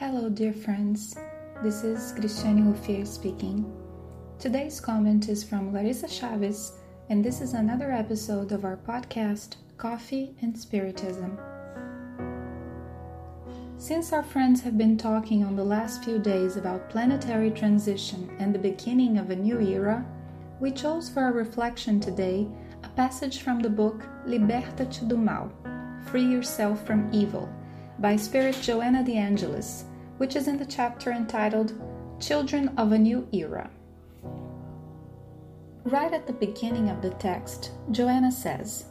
Hello, dear friends. This is Cristiane Ruffier speaking. Today's comment is from Larissa Chavez, and this is another episode of our podcast, Coffee and Spiritism. Since our friends have been talking on the last few days about planetary transition and the beginning of a new era, we chose for our reflection today a passage from the book Liberta-te do Mal Free Yourself from Evil by Spirit Joanna de Angelis which is in the chapter entitled Children of a New Era. Right at the beginning of the text, Joanna says,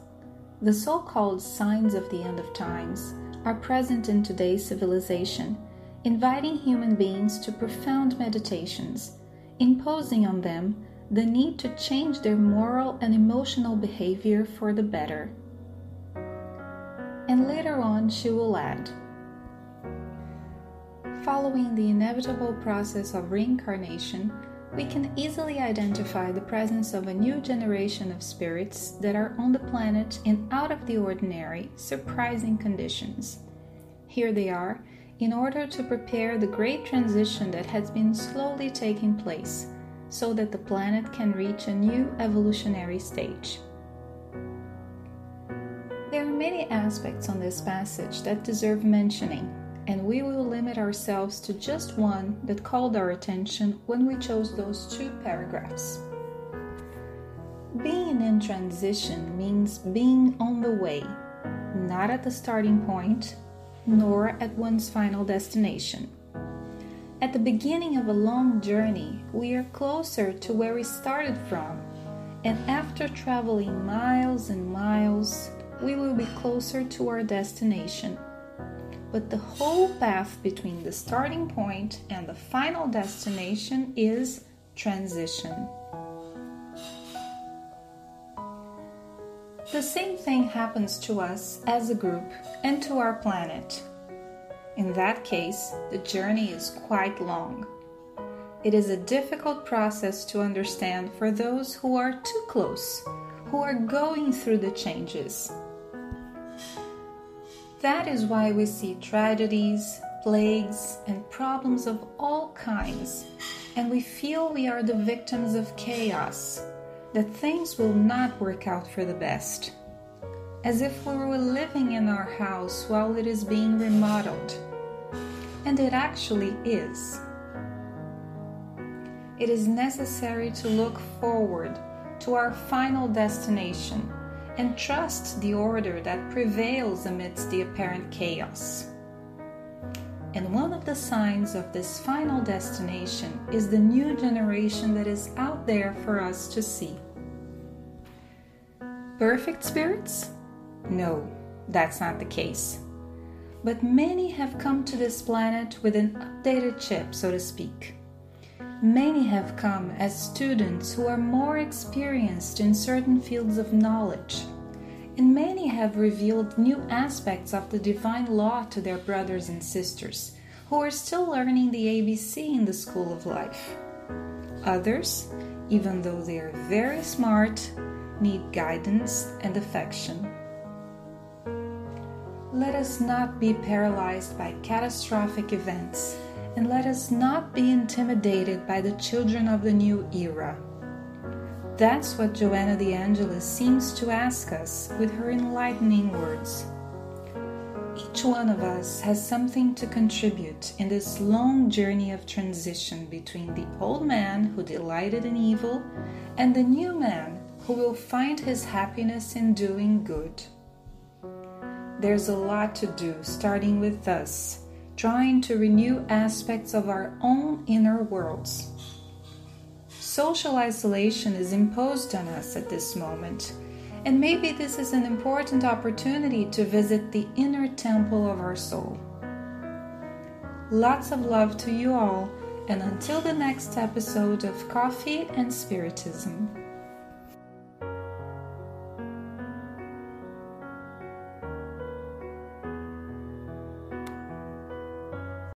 The so called signs of the end of times are present in today's civilization, inviting human beings to profound meditations, imposing on them the need to change their moral and emotional behavior for the better. And later on, she will add, Following the inevitable process of reincarnation, we can easily identify the presence of a new generation of spirits that are on the planet in out of the ordinary, surprising conditions. Here they are, in order to prepare the great transition that has been slowly taking place, so that the planet can reach a new evolutionary stage. There are many aspects on this passage that deserve mentioning, and we will limit ourselves to just one that called our attention when we chose those two paragraphs. Being in transition means being on the way, not at the starting point, nor at one's final destination. At the beginning of a long journey, we are closer to where we started from, and after traveling miles and miles, we will be closer to our destination but the whole path between the starting point and the final destination is transition. The same thing happens to us as a group and to our planet. In that case, the journey is quite long. It is a difficult process to understand for those who are too close, who are going through the changes that is why we see tragedies, plagues, and problems of all kinds, and we feel we are the victims of chaos, that things will not work out for the best. As if we were living in our house while it is being remodeled. And it actually is. It is necessary to look forward to our final destination and trust the order that prevails amidst the apparent chaos. And one of the signs of this final destination is the new generation that is out there for us to see. Perfect spirits? No, that's not the case. But many have come to this planet with an updated chip, so to speak. Many have come as students who are more experienced in certain fields of knowledge, and many have revealed new aspects of the divine law to their brothers and sisters, who are still learning the ABC in the school of life. Others, even though they are very smart, need guidance and affection. Let us not be paralyzed by catastrophic events and let us not be intimidated by the children of the new era. That's what Joanna de Angelis seems to ask us with her enlightening words. Each one of us has something to contribute in this long journey of transition between the old man who delighted in evil and the new man who will find his happiness in doing good. There's a lot to do, starting with us trying to renew aspects of our own inner worlds. Social isolation is imposed on us at this moment, and maybe this is an important opportunity to visit the inner temple of our soul. Lots of love to you all, and until the next episode of Coffee and Spiritism.